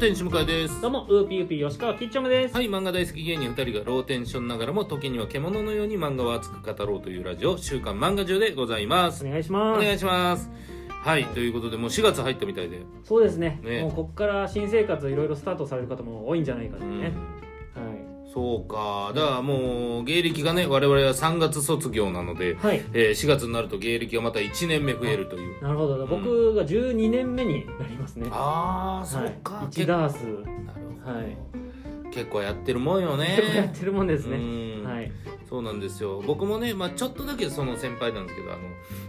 天使向井ですどうも、ウーピーウーピー吉川きっちょむです。はい漫画大好き芸人2人がローテンションながらも時には獣のように漫画を熱く語ろうというラジオ「週刊漫画中」でございますお願いしおます。願いしますはいということでもう4月入ったみたいでそうですねねもうここから新生活いろいろスタートされる方も多いんじゃないかとうんね。はい。そうかだからもう芸歴がね我々は3月卒業なので、はい。えー4月になると芸歴がまた1年目増えるというなるほど。僕が12年目になりますね。ああそうはいか、。一ダース。なるほど、はい結構やってるもんよね結構やってるもんですね。うんはい。そうなんですよ僕もね、まあ、ちょっとだけその先輩なんですけどあの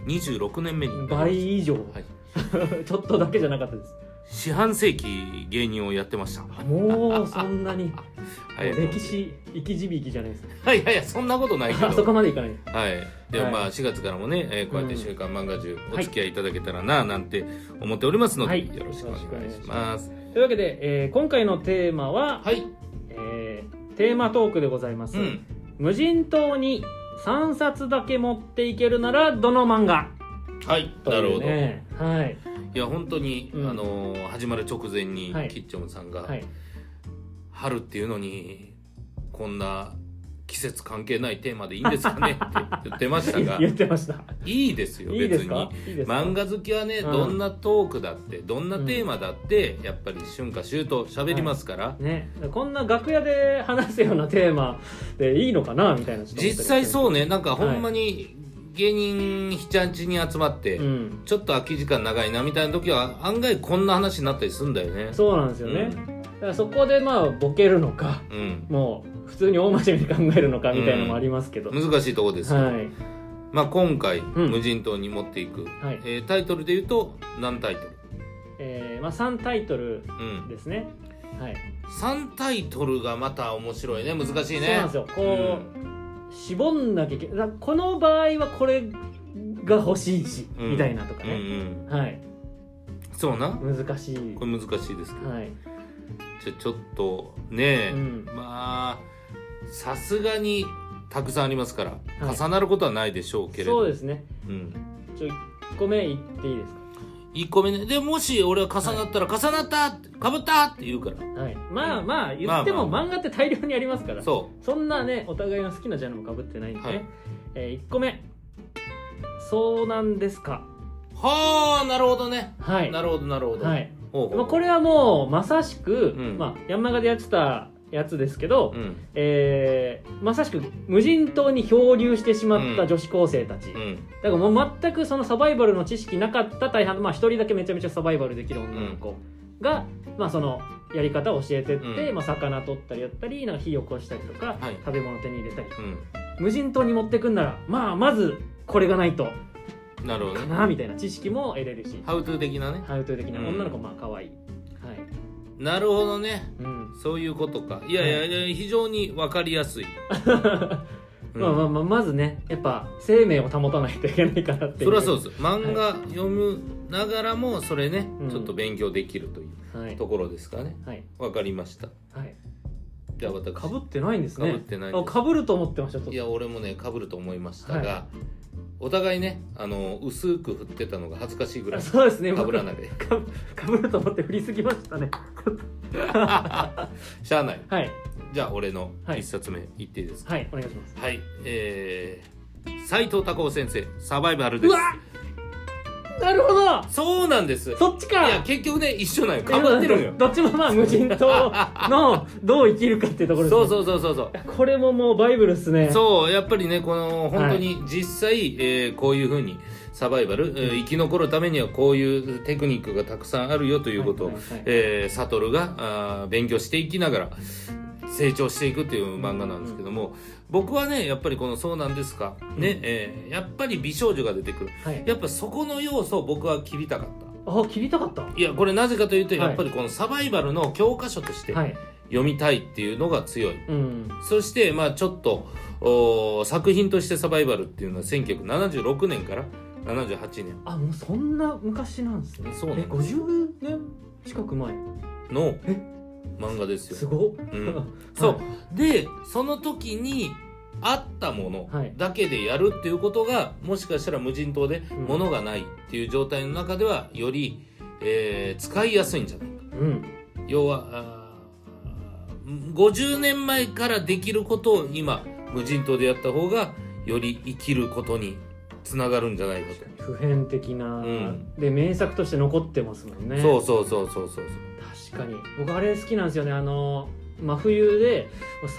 26年目に倍以上。はい、ちょっとだけじゃなかったです。四半世紀芸人をやってました。もうそんなに。も はい。う歴史、生き字引きじゃないです。か。はいいやいやそんなことないけど。あ そこまでいかない。はい。でもはい。まあ4月からもね、えーこうやって「うん週刊漫画中」お付き合いいただけたらななんて思っておりますので、はい。よろしくお願いします。というわけで、えー今回のテーマは、はい。えーテーマトークでございます。うん。無人島に3冊だけ持っていけるならどの漫画？はい。というなるほど、ねはいいや本当に、うん。あのー始まる直前に、はい。キッチョンさんが、はい。春っていうのにこんな季節関係ないテーマでいいんですかねって 言ってましたが言ってました。いいですよいいです別に。かいいですか？漫画好きはね、うん。どんなトークだってどんなテーマだって、やっぱり春夏秋冬喋りますから、ね。こんな楽屋で話すようなテーマでいいのかなみたいな実際そうね。なんかほんまに芸人78人集まって、うん。ちょっと空き時間長いなみたいな時は案外こんな話になったりするんだよね。そうなんですよね、だからそこでまあボケるのかうん、もう普通に大真面目に考えるのかみたいなのもありますけど、難しいとこですけど、はい。まあ、今回、ん。無人島に持っていく、はい。えータイトルで言うと何タイトル？えーまあ、3タイトルうん。ですね。はい。3タイトルがまた面白いね。難しいね。そうなんですよ。こう、絞んなきゃいけないこの場合はこれが欲しいし、うん。みたいなとかうんうね、ん。はい。そうな？難しい。これ難しいですけど、はい、じゃあちょっとね、うん、まあさすがにたくさんありますから、はい。重なることはないでしょうけれど。そうですね。うん、ちょ1個目言っていいです1個目ね。でもし俺は重なったら、重なったってかぶったって言うから。かはい。まあまあ言っても漫画って大量にありますから。そそんなねお互いの好きなジャンルもかぶってないんでね、はい。え1個目。そうなんですか。うはあなるほどね。はい。なるほどなるほど、はい。ほうほう。まあ、これはもうまさしく、うん。まあ、ヤンマガでやってたやつですけど、うん。えーまさしく無人島に漂流してしまった女子高生たち、うん。だからもう全くそのサバイバルの知識なかった大半まあ一人だけめちゃめちゃサバイバルできる女の子が、まあそのやり方を教えてって、うん。まあ、魚取ったりやったりなんか火起こしたりとか、はい。食べ物手に入れたり。うん。無人島に持ってくんならまあまずこれがないと。なるほどね。かなみたいな知識も得れるし。ハウトゥー的なね。ハウトゥー的なうん。女の子まあ可愛い、なるほどね。うん、そういうことか。いやいやいや非常に分かりやすい、う んまあまあまあまずねやっぱ生命を保たないといけないからっていう。それはそうです。漫画読むながらもそれね、うん。ちょっと勉強できるというはい。ところですかね。はい。わかりました。はい。じゃあ私。かぶってないんですね。被ってないかぶると思ってましたいや俺もねかぶると思いましたが、はお互いねあの薄く振ってたのが恥ずかしいぐらあいそうですね。かぶらないで。かかぶると思って振りすぎましたね。しゃあない。はい。じゃあ俺のはい。一冊目言っていいですか？はいお願いします。はい、えー、斉藤孝夫先生サバイバルです。うわなるほど。そうなんです。そっちか。いや結局ね一緒なんよ。かぶってるんよどっちもまあ無人島のどう生きるかっていうところです、ね、そうそうそうそうこれももうバイブルっすね。そうやっぱりねこの本当に実際、えーこういうふうにサバイバル、えー生き残るためにはこういうテクニックがたくさんあるよということを、はいはいはいえー悟があー勉強していきながら成長していくっていう漫画なんですけども、僕はねやっぱりこの「そうなんですか」ね、えーやっぱり美少女が出てくる。はい。やっぱそこの要素を僕は切りたかった。あ切りたかった？いやこれなぜかというとはい。やっぱりこのサバイバルの教科書としてはい。読みたいっていうのが強い、うん。そしてまあちょっとお作品としてサバイバルっていうのは1976年から78年あもうそんな昔なんですね。そうなんです。え50年近く前？のえ漫画ですよ。すごっ、うん。そう。でその時にあったものはい。だけでやるっていうことがもしかしたら無人島でうん。物がないっていう状態の中ではより、えー使いやすいんじゃないか。うん。と要はあー50年前からできることを今無人島でやった方がより生きることにつながるんじゃないかと、普遍的な、ん。で名作として残ってますもんね。そうそうそうそうそう確かに。僕あれ好きなんですよね。あの真冬で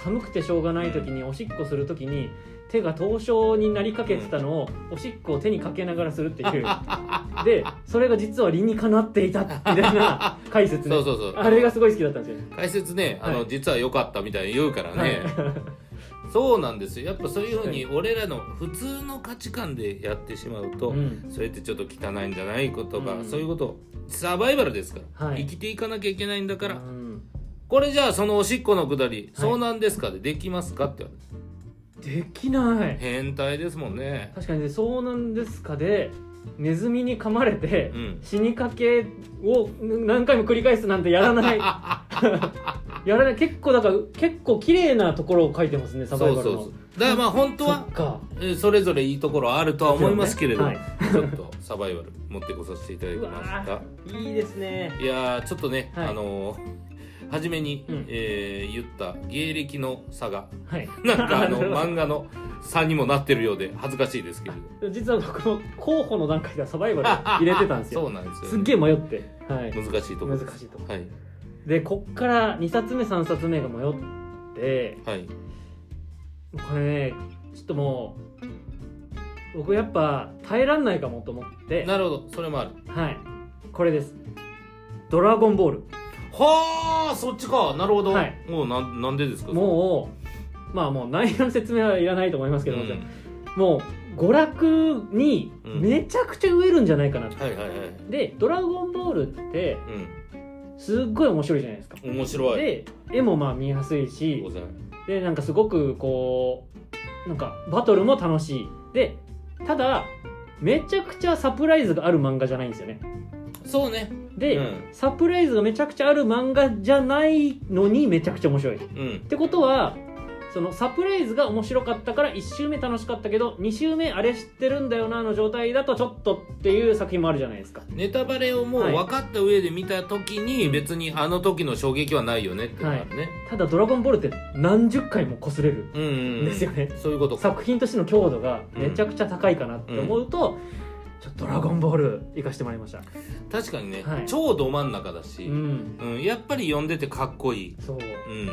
寒くてしょうがない時におしっこする時に手が凍傷になりかけてたのを、おしっこを手にかけながらするっていう。でそれが実は理にかなっていたみたいな解説ね。そうそうそう。あれがすごい好きだったんですよね。解説ねあの、はい。実は良かったみたいに言うからね、そうなんですよ。やっぱそういうふうに俺らの普通の価値観でやってしまうと、うん。それってちょっと汚いんじゃないことか、うん。そういうことサバイバルですか？ら、はい。生きていかなきゃいけないんだから、うん。これじゃあそのおしっこのくだり、そうなんですかでできますかって言われて。できない。変態ですもんね。確かにねそうなんですかでネズミに噛まれて、うん。死にかけを何回も繰り返すなんてやらない やらない結構だから結構綺麗なところを書いてますねサバイバルの。そうそうそう。だからまあ本当そはそれぞれいいところあるとは思いますけれど、はい。ちょっとサバイバル持ってこさせていただきうました。いいですね。いやーちょっとね、はい。あのー初めに、うん。えー言った芸歴の差がはい。なんかあの 漫画の差にもなってるようで恥ずかしいですけれど。実は僕も候補の段階ではサバイバル入れてたんです そうよなんですよ、すっげえ迷って、はい、難しいところ難しいとこ。はいでこっから2冊目3冊目が迷ってはい。これねちょっともう僕やっぱ耐えらんないかもと思って。なるほど。それもある。はい。これです「ドラゴンボール。はあそっちか。なるほど、はい。もうなんなんでです」か？もうまあもう内容の説明はいらないと思いますけども、うん。もう娯楽にうん。めちゃくちゃ飢えるんじゃないかなと、はいはいはい。で「ドラゴンボール」ってすっごい面白いじゃないですか。うん面白い。で絵もまあ見やすいしでなんかすごくこうなんかバトルも楽しい。でただめちゃくちゃサプライズがある漫画じゃないんですよね。そうね。で、うん。サプライズがめちゃくちゃある漫画じゃないのにめちゃくちゃ面白い。っうん。てことはそのサプライズが面白かったから1周目楽しかったけど2周目あれ知ってるんだよなの状態だとちょっとっていう作品もあるじゃないですか。ネタバレをもうはい。分かった上で見た時に別にあの時の衝撃はないよねっていうのがあるね、ただ「ドラゴンボール」って何十回も擦れるうんうんうん。ですよねそういうことか。作品としての強度がめちゃくちゃ高いかなって思うと、ちょっと「ドラゴンボール」行かしてもらいました。確かにね、はい。超ど真ん中だし、ううん。んやっぱり読んでてかっこいい、そう。うん、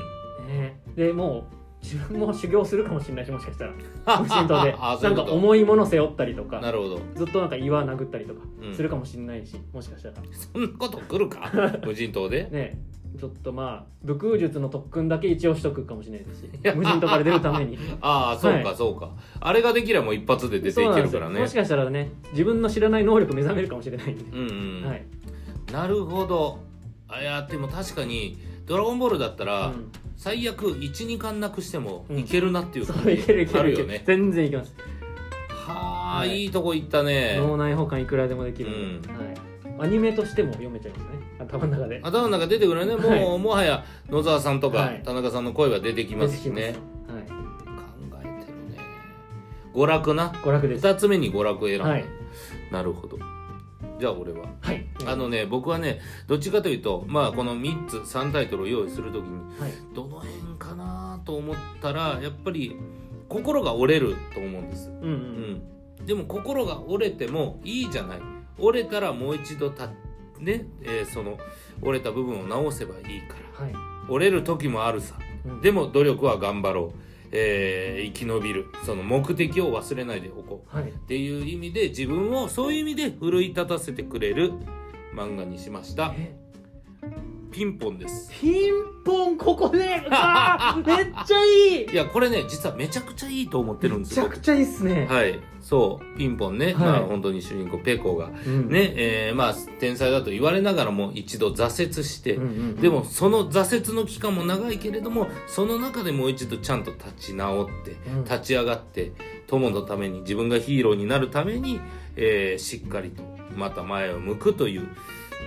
ね。でもう自分も修行するかもしれないしもしかしたら。無心島で。ないかうんこと。重いもの背負ったりとなかるほど。ずっとなんか岩殴ったりとかうん。するかもしれないし、もしかしたら。そんなこと来るか？無人島で？ねちょっとまあ武空術の特訓だけ一応しとくかもしれないですし。や。無人島から出るために。ああそうか、はいそうか。あれができればもう一発で出ていけるからね。もしかしたらね自分の知らない能力目覚めるかもしれないんで、うんうん、はい、なるほど。あいやでも確かに「ドラゴンボール」だったら、うん。最悪12巻なくしてもうん。いけるなっていう感じそういけるいける。いける、あるよね。全然いけます。はあ、はい。い、いとこ行ったね。脳内保管いくらでもできる。ん。で、はい、アニメとしても読めちゃいますね。頭の中で。頭の中出てくるね。もう、はい。もはや野沢さんとか、はい。田中さんの声は出てきますしね。出てき考えてるね。娯楽な。娯楽です。2つ目に娯楽を選んだ、はい。なるほどじゃあ俺は。はい。あのね僕はねどっちかというとまあこの3つ3タイトルを用意するときにはい。どの辺かなと思ったらやっぱり心が折れると思うんです、うんううん。ん、でも心が折れてもいいじゃない。折れたらもう一度たね、えーその折れた部分を直せばいいから。はい。折れる時もあるさ。うん。でも努力は頑張ろう、えー生き延びるその目的を忘れないでおこう。はい。っていう意味で自分をそういう意味で奮い立たせてくれる漫画にしました。えピンポンです。ピンポンここ であーめっちゃいい。いやこれね実はめちゃくちゃいいと思ってるんめですよ。ちゃくちゃいいっすね、はい。そうピンポンね、はい。まあ本当に主人公ペコが。うん。ねえーまあ天才だと言われながらも一度挫折して、うんうんうん。でもその挫折の期間も長いけれどもその中でもう一度ちゃんと立ち直ってうん。立ち上がって友のために自分がヒーローになるために、えーしっかりとまた前を向くという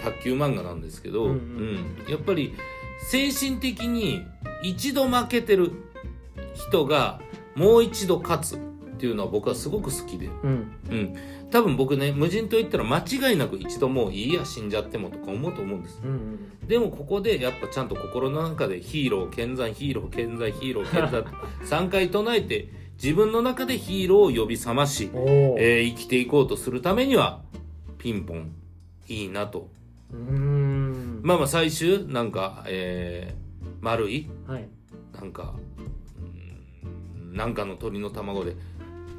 卓球漫画なんですけど、うんううん。んやっぱり精神的に一度負けてる人がもう一度勝つっていうのは僕はすごく好きで。うん。うん。多分僕ね無人島行ったら間違いなく一度もういいや死んじゃってもとか思うと思うんです。うんうん。でもここでやっぱちゃんと心の中でヒーロー健在ヒーロー健在ヒーロー健在3 回唱えて自分の中でヒーローを呼び覚まし、えー生きていこうとするためにはピンポンいいなとうーん。まあまあ最終なんか、えー丸いはい。なんかうんなんかの鳥の卵で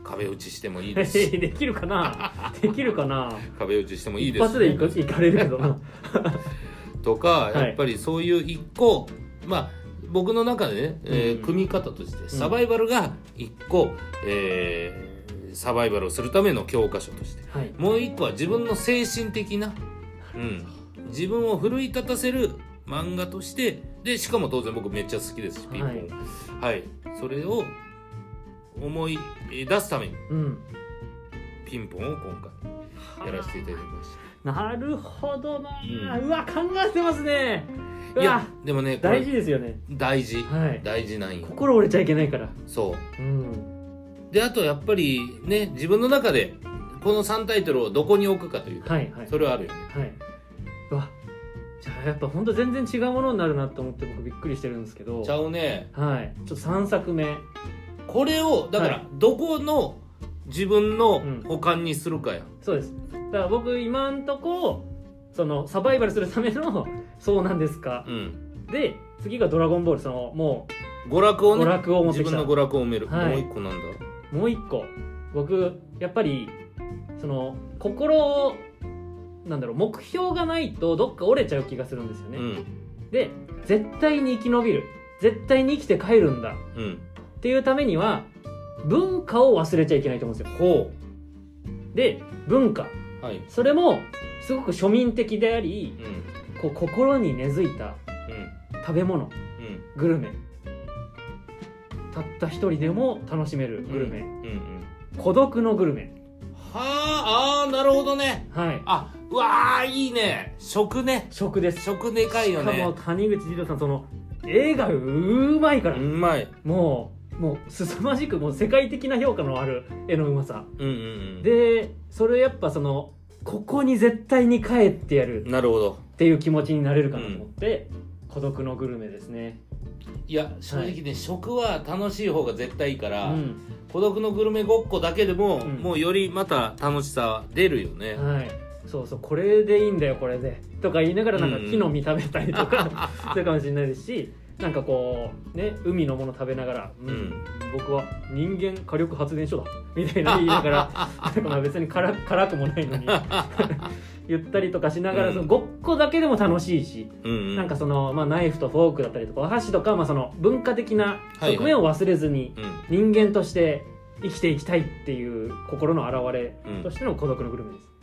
壁打ちしてもいいです。し できるかな？できるかな？壁打ちしてもいい一ですし発でいかれるけどな。とかい。やっぱりそういう一個、まあ僕の中でね、えーうん。組み方としてサバイバルが一個、えーサバイバルをするための教科書としてはい。もう一個は自分の精神的な、うん、自分を奮い立たせる漫画としてでしかも当然僕めっちゃ好きですしピンポン。はい、それを思い出すためにうん。ピンポンを今回やらせていただきましなるほどな、ううんわ考えてますね。うたいやわでもね大事ですよね。大事。はい。大事なんよ。心折れちゃいけないから。そう。うん。であとやっぱりね自分の中でこの3タイトルをどこに置くかというか、はいはい。それはあるよね。はいやっぱ本当全然違うものになるなと思って僕びっくりしてるんですけど。ちゃうね。はい。ちょっと3作目。これをだからはい。どこの自分のうん。保管にするかや、そうです。だから僕今んとこそのサバイバルするためのそうなんですか。うん。で次が「ドラゴンボール」そのも娯楽をねう娯楽を持ってきた。自分の娯楽を埋める、はい。もう一個なんだ。もう一個。僕やっぱりその心をなんだろう目標がないとどっか折れちゃう気がするんですよね、うん。で絶対に生き延びる。絶対に生きて帰るんだ。うん。っていうためには文化を忘れちゃいけないと思うんですよ。ほで文化。うはい。それもすごく庶民的でありうん。こう心に根付いたうん。食べ物。うん。グルメ。たった一人でも楽しめるグルメ、孤独のグルメ。はああーなるほどね。はい。あうわーいいね。食ね。食です。食でかいよしかもね谷口二郎さんその絵がうまいから、うまい。もうもう凄まじくもう世界的な評価のある絵のうまさ。うんうんうん。でそれやっぱそのここに絶対に帰ってやる。なるほど。っていう気持ちになれるかなと思って、孤独のグルメですね。いや正直ね、食は楽しい方が絶対いいから、うん。孤独のグルメごっこだけでも、うん。もうよりまた楽しさ出るよね、はいそうそうこれでいいんだよこれで。とか言いながらなんかうん。木の実食べたりとか するかもしれないですしなんかこうね海のもの食べながら、うんうん。僕は人間火力発電所だみたいな言いながら まあ別に辛辛くもないのに 言ったりとかしながら、うん。そのごっこだけでも楽しいし、うんうん。なんかその、まあ、ナイフとフォークだったりとかお箸とか、まあ、その文化的な側面を忘れずに、うん。人間として生きていきたいっていう心の表れとしての孤独のグルメです。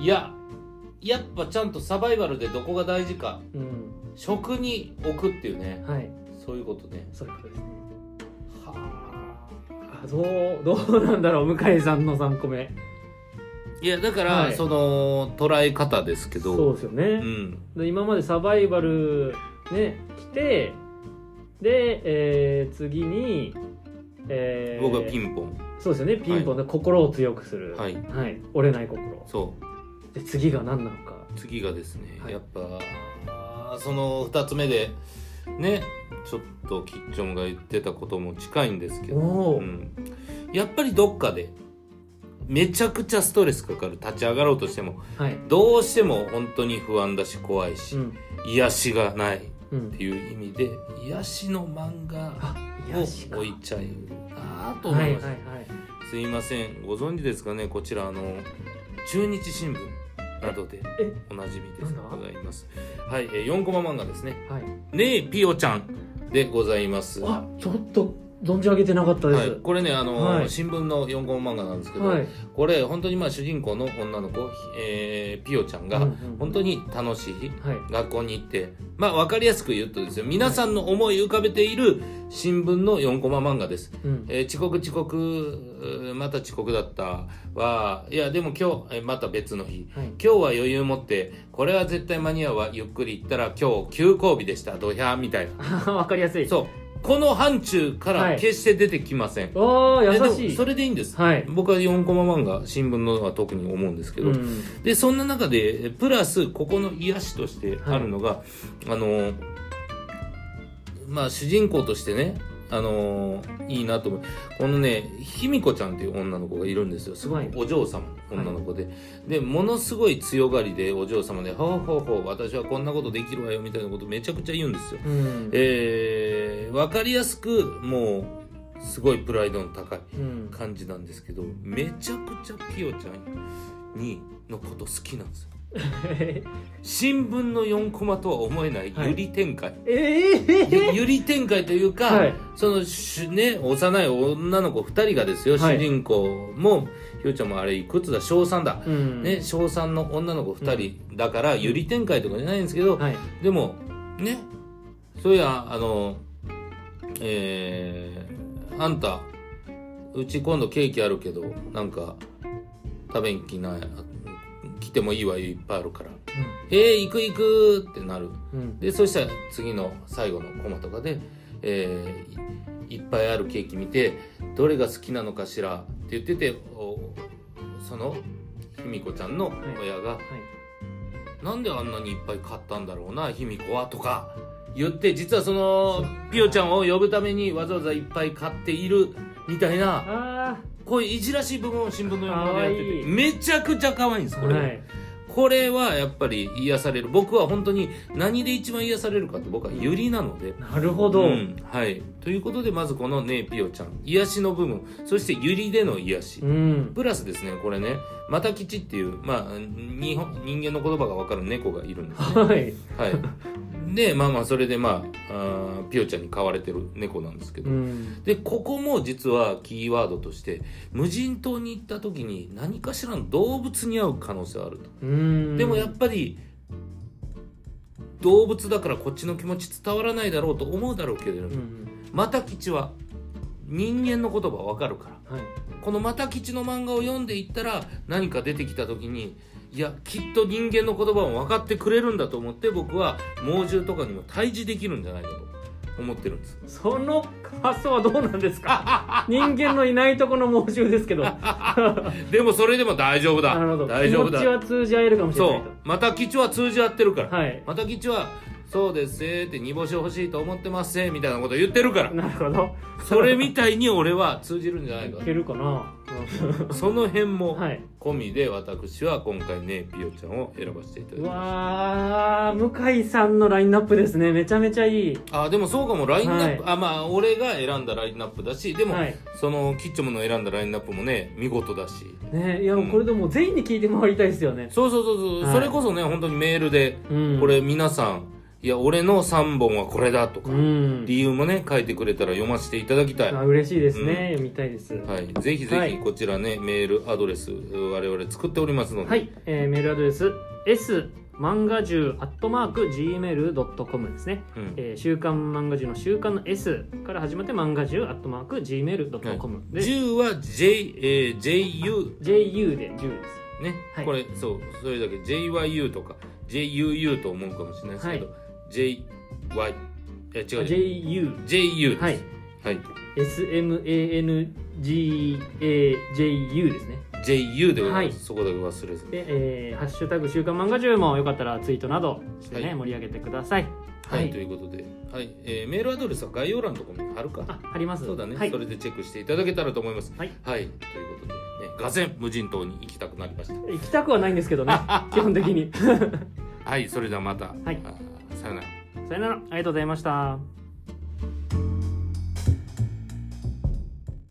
い、ややっぱちゃんとサバイバルでどこが大事かうん、食に置くっていうね。はい、そういうことね。そういうことですね。はあ。どうどうなんだろう向井さんの3個目。いやだから、はい。その捉え方ですけど。そうですよね。うん。で今までサバイバルね来てで、えー次に、えー僕はピンポン。そうですよね。ピンポンで心を強くする。はい。折れない心。そうで次が何なのか。次がですね、はい。やっぱその2つ目でねちょっとキッチョンが言ってたことも近いんですけど、うん、やっぱりどっかでめちゃくちゃストレスかかる立ち上がろうとしてもはい。どうしても本当に不安だし怖いし、うん。癒しがないっうん。ていう意味で癒しの漫画あを置いちゃうなとはいはい思います、すいません。ご存知ですかね？こちらあの中日新聞などでえおなじみでございます。はい、えー、4コマ漫画ですね。はいはい「ねえピオちゃん」でございます。あちょっと存じ上げてなかったではい。す、これねあの、はい。新聞の4コマ漫画なんですけど、はい。これ本当にまあ主人公の女の子、えーピオちゃんが本当に楽しいはい。学校に行ってまあ分かりやすく言うとですよ皆さんの思い浮かべている新聞の4コマ漫画です、うん。えー遅刻遅刻また遅刻だったはいやでも今日えーまた別の日。はい。今日は余裕持ってこれは絶対間に合うわ。ゆっくり行ったら今日休校日でした。ドヒャーみたいな。わかりやすい。そうこの範疇から決して出てきません、ああ優しい。それでいいんです、はい。僕は4コマ漫画新聞のは特に思うんですけど、うん。でそんな中でプラスここの癒しとしてあるのが、あのまあ主人公としてねあのいいなと思う。このね卑弥呼ちゃんっていう女の子がいるんですよ。すごはいくお嬢様の女の子で、でものすごい強がりでお嬢様で「ほうほうほう私はこんなことできるわよ」みたいなことめちゃくちゃ言うんですよ。うん。えー、分かりやすくもうすごいプライドの高いうん。感じなんですけどめちゃくちゃピオちゃんにのこと好きなんですよ 新聞の4コマとは思えないはい。ゆり展開、ええゆゆり展開というか、はい。そのしね幼い女の子2人がですよ、はい。主人公もひょうちゃんもあれいくつだ？小3だ、うん。ね小3の女の子2人だから、ゆり展開とかじゃないんですけど、はい。でもねそういやあのえー、あんたうち今度ケーキあるけどなんか食べん気ない来てもいいわよいっぱいあるから「えー、行く行く!」ってなる。うん。でそしたら次の最後のコマとかで、えーいいっぱいあるケーキ見てどれが好きなのかしらって言ってておその卑弥呼ちゃんの親が、はい。なんであんなにいっぱい買ったんだろうな卑弥呼はとか言って実はそのピオちゃんを呼ぶためにわざわざいっぱい買っているみたいなあこういういじらしい部分を新聞の横でやっててめちゃくちゃ可愛いんですあこれ、はい。これはやっぱり癒される僕は本当に何で一番癒されるかって僕はユリなので。なるほど、うんはい。ということでまずこのねピオちゃん癒しの部分そしてユリでの癒し、うん。プラスですねこれねマタ吉っていうまあ日本人間の言葉が分かる猫がいるんですね。はい。はいでまあまあそれでまああーピオちゃんに飼われてる猫なんですけど、うん。でここも実はキーワードとして無人島に行った時に何かしらの動物に会う可能性はあると、うん。でもやっぱり動物だからこっちの気持ち伝わらないだろうと思うだろうけれども、うんマタ吉は人間の言葉わかるから。はい。このマタ吉の漫画を読んでいったら何か出てきた時にいやきっと人間の言葉も分かってくれるんだと思って僕は猛獣とかにも対峙できるんじゃないかと思ってるんです。その発想はどうなんですか？人間のいないとこの猛獣ですけど。な でもそれでも大丈夫だ。るほど。大丈夫だ。気持ちは通じ合えるかもしれそうないと。マタ吉は通じ合ってるから、はい。マタ吉はそうですって煮干し欲しいと思ってますみたいなこと言ってるから。なるほど。それみたいに俺は通じるんじゃないか。いけるかな。その辺もはい。込みで私は今回ねピオちゃんを選ばせていただきうました。わー向井さんのラインナップですね。めちゃめちゃいい。あでもそうかもラインナップ、はあまあ俺が選んだラインナップだしでも、はい。そのキッチョムの選んだラインナップもね見事だし。ねいや、うん。これでも全員に聞いて回りたいですよね。そうそうそうそう、はい。それこそね本当にメールで、うん。これ皆さんいや俺の3本はこれだとか、うん。理由もね書いてくれたら読ませていただきたい。あ嬉しいですね、読みたいです。はい、ぜひぜはい。ひこちらね、メールアドレス我々作っておりますので、はい、えーメールアドレス s 漫画獣アットマーク gmail.com ですね、うん。えー週刊漫画獣の週刊の S から始まって漫画獣アットマーク gmail.com で、10は J、えー JU JU で10です。ね、はい。これそうそれだけ。JYU とか。JUU と思うかもしれないですけど、JY え違う。JU JU はい。はい、SMANGAJU ですね。JU でございます、はい。そこだけ忘れずに。で、えーハッシュタグ週刊漫画獣もよかったらツイートなどしてね、はい。盛り上げてください。はい、ということで、はい。えーメールアドレスは概要欄のところに貼るか。あ貼ります。そうだね、はい。それでチェックしていただけたらと思います。はい、はい、ということで、ね、がぜん無人島に行きたくなりました。行きたくはないんですけどね 基本的に。はい。それではまた、はいさよなら。さよなら。ありがとうございました。